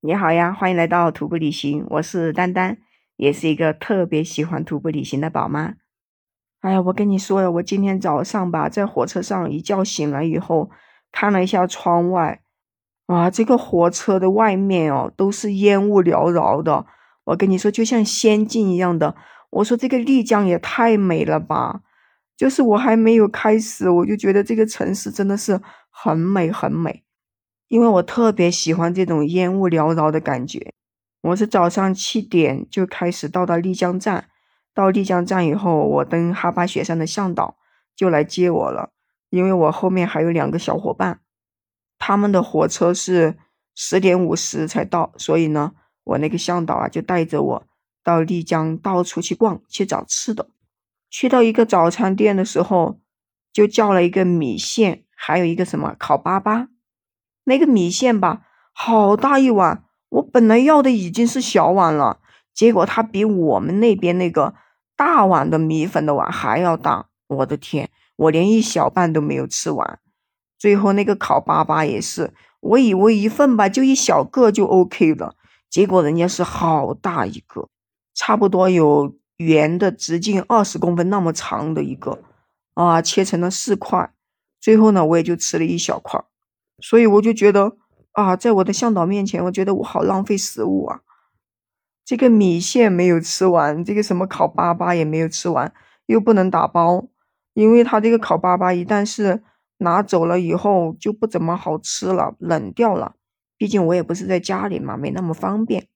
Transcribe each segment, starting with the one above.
你好呀，欢迎来到徒步旅行，我是丹丹，也是一个特别喜欢徒步旅行的宝妈。哎呀，我跟你说呀，我今天早上吧，在火车上一觉醒来以后，看了一下窗外，啊，这个火车的外面哦，都是烟雾缭绕的。我跟你说，就像仙境一样的。我说这个丽江也太美了吧！就是我还没有开始，我就觉得这个城市真的是很美很美。因为我特别喜欢这种烟雾缭绕的感觉。我是早上七点就开始到达丽江站，到丽江站以后，我登哈巴雪山的向导就来接我了。因为我后面还有两个小伙伴，他们的火车是十点五十才到，所以呢，我那个向导啊就带着我到丽江到处去逛，去找吃的。去到一个早餐店的时候，就叫了一个米线，还有一个什么烤粑粑。那个米线吧，好大一碗，我本来要的已经是小碗了，结果它比我们那边那个大碗的米粉的碗还要大，我的天，我连一小半都没有吃完。最后那个烤粑粑也是，我以为一份吧就一小个就 OK 了，结果人家是好大一个，差不多有圆的直径二十公分那么长的一个，啊，切成了四块，最后呢我也就吃了一小块。所以我就觉得啊，在我的向导面前，我觉得我好浪费食物啊！这个米线没有吃完，这个什么烤粑粑也没有吃完，又不能打包，因为他这个烤粑粑一旦是拿走了以后就不怎么好吃了，冷掉了。毕竟我也不是在家里嘛，没那么方便。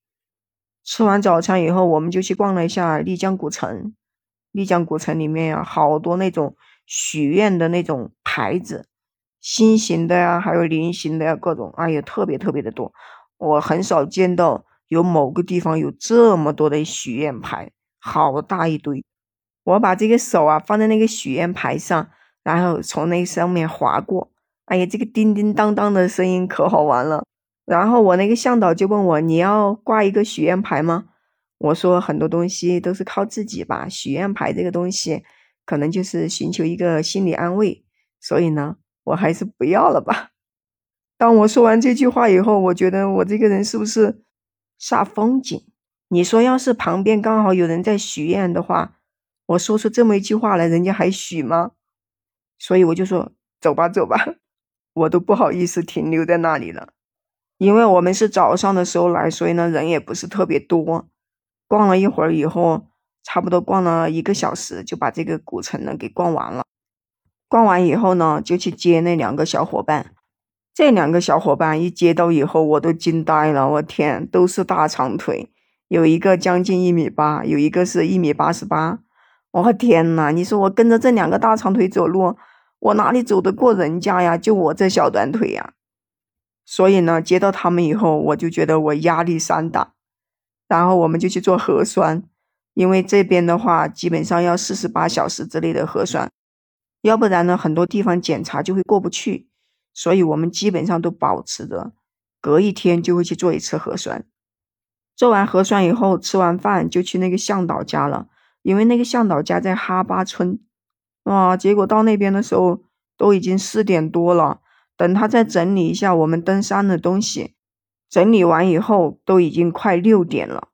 吃完早餐以后，我们就去逛了一下丽江古城。丽江古城里面呀，好多那种许愿的那种牌子。心形的呀，还有菱形的呀，各种，哎呀，特别特别的多。我很少见到有某个地方有这么多的许愿牌，好大一堆。我把这个手啊放在那个许愿牌上，然后从那上面划过，哎呀，这个叮叮当当的声音可好玩了。然后我那个向导就问我：“你要挂一个许愿牌吗？”我说：“很多东西都是靠自己吧，许愿牌这个东西，可能就是寻求一个心理安慰。所以呢。”我还是不要了吧。当我说完这句话以后，我觉得我这个人是不是煞风景？你说要是旁边刚好有人在许愿的话，我说出这么一句话来，人家还许吗？所以我就说走吧，走吧，我都不好意思停留在那里了。因为我们是早上的时候来，所以呢人也不是特别多。逛了一会儿以后，差不多逛了一个小时，就把这个古城呢给逛完了。逛完以后呢，就去接那两个小伙伴。这两个小伙伴一接到以后，我都惊呆了。我天，都是大长腿，有一个将近一米八，有一个是一米八十八。我天呐，你说我跟着这两个大长腿走路，我哪里走得过人家呀？就我这小短腿呀！所以呢，接到他们以后，我就觉得我压力山大。然后我们就去做核酸，因为这边的话，基本上要四十八小时之内的核酸。要不然呢，很多地方检查就会过不去，所以我们基本上都保持着隔一天就会去做一次核酸。做完核酸以后，吃完饭就去那个向导家了，因为那个向导家在哈巴村。啊，结果到那边的时候都已经四点多了，等他再整理一下我们登山的东西，整理完以后都已经快六点了，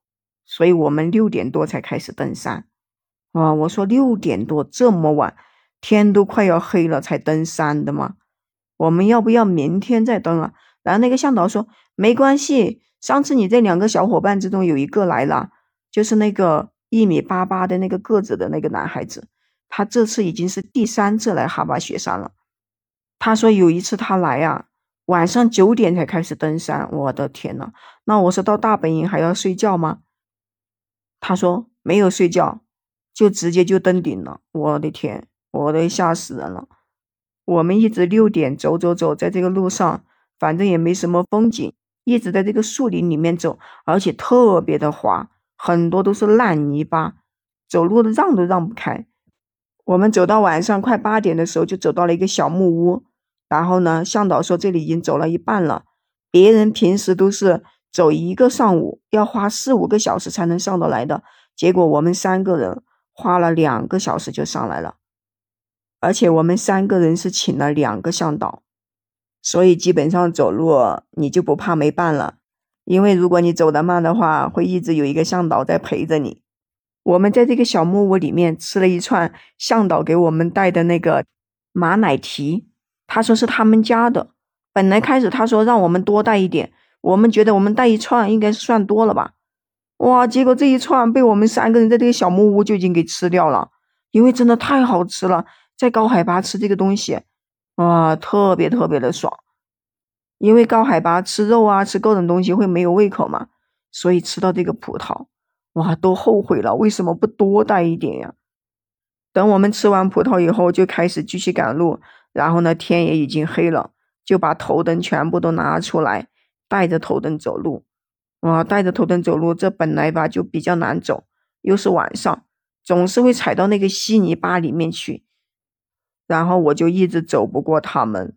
所以我们六点多才开始登山。啊，我说六点多这么晚。天都快要黑了才登山的吗？我们要不要明天再登啊？然后那个向导说没关系，上次你这两个小伙伴之中有一个来了，就是那个一米八八的那个个子的那个男孩子，他这次已经是第三次来哈巴雪山了。他说有一次他来啊，晚上九点才开始登山。我的天呐，那我说到大本营还要睡觉吗？他说没有睡觉，就直接就登顶了。我的天！我都吓死人了！我们一直六点走走走，在这个路上，反正也没什么风景，一直在这个树林里面走，而且特别的滑，很多都是烂泥巴，走路的让都让不开。我们走到晚上快八点的时候，就走到了一个小木屋，然后呢，向导说这里已经走了一半了，别人平时都是走一个上午，要花四五个小时才能上得来的，结果我们三个人花了两个小时就上来了。而且我们三个人是请了两个向导，所以基本上走路你就不怕没伴了。因为如果你走得慢的话，会一直有一个向导在陪着你。我们在这个小木屋里面吃了一串向导给我们带的那个马奶提，他说是他们家的。本来开始他说让我们多带一点，我们觉得我们带一串应该是算多了吧。哇，结果这一串被我们三个人在这个小木屋就已经给吃掉了，因为真的太好吃了，在高海拔吃这个东西，哇，特别特别的爽。因为高海拔吃肉啊，吃各种东西会没有胃口嘛，所以吃到这个葡萄，哇，都后悔了，为什么不多带一点呀？等我们吃完葡萄以后，就开始继续赶路，然后呢，天也已经黑了，就把头灯全部都拿出来，带着头灯走路。哇，带着头灯走路，这本来吧就比较难走，又是晚上，总是会踩到那个稀泥巴里面去，然后我就一直走不过他们。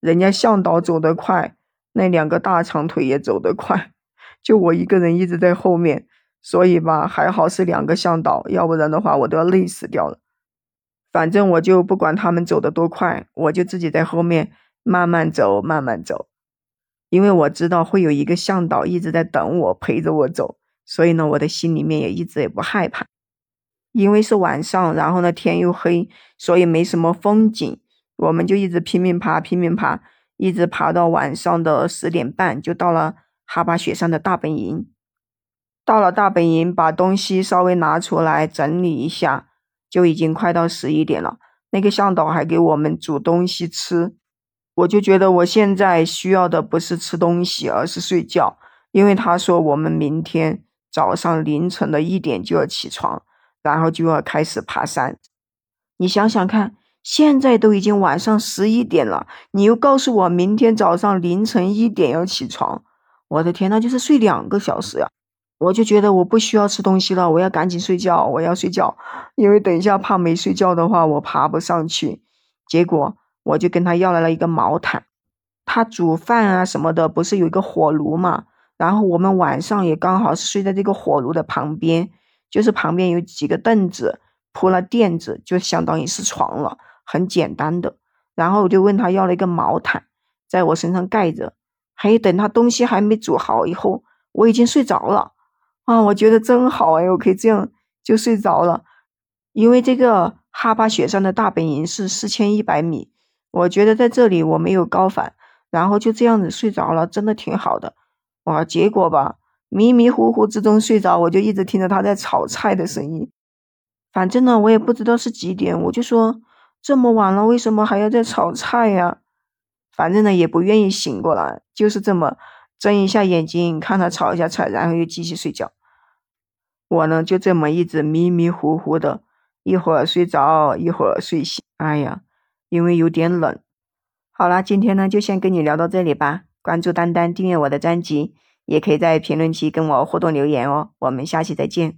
人家向导走得快，那两个大长腿也走得快，就我一个人一直在后面，所以吧，还好是两个向导，要不然的话我都要累死掉了。反正我就不管他们走得多快，我就自己在后面慢慢走，慢慢走，因为我知道会有一个向导一直在等我，陪着我走，所以呢，我的心里面也一直也不害怕。因为是晚上，然后呢天又黑，所以没什么风景。我们就一直拼命爬，拼命爬，一直爬到晚上的十点半，就到了哈巴雪山的大本营。到了大本营，把东西稍微拿出来整理一下，就已经快到十一点了。那个向导还给我们煮东西吃，我就觉得我现在需要的不是吃东西，而是睡觉，因为他说我们明天早上凌晨的一点就要起床，然后就要开始爬山。你想想看。现在都已经晚上十一点了，你又告诉我明天早上凌晨一点要起床，我的天，那就是睡两个小时呀！我就觉得我不需要吃东西了，我要赶紧睡觉，我要睡觉，因为等一下怕没睡觉的话我爬不上去。结果我就跟他要来了一个毛毯，他煮饭啊什么的不是有一个火炉嘛，然后我们晚上也刚好是睡在这个火炉的旁边，就是旁边有几个凳子铺了垫子，就相当于是床了。很简单的，然后我就问他要了一个毛毯，在我身上盖着。还有等他东西还没煮好以后，我已经睡着了啊！我觉得真好哎，我可以这样就睡着了。因为这个哈巴雪山的大本营是四千一百米，我觉得在这里我没有高反，然后就这样子睡着了，真的挺好的。哇，结果吧，迷迷糊糊之中睡着，我就一直听着他在炒菜的声音。反正呢，我也不知道是几点，我就说。这么晚了，为什么还要在炒菜呀？反正呢也不愿意醒过来，就是这么睁一下眼睛看他炒一下菜，然后又继续睡觉。我呢就这么一直迷迷糊糊的，一会儿睡着，一会儿睡醒。哎呀，因为有点冷。好啦，今天呢就先跟你聊到这里吧。关注丹丹，订阅我的专辑，也可以在评论区跟我互动留言哦。我们下期再见。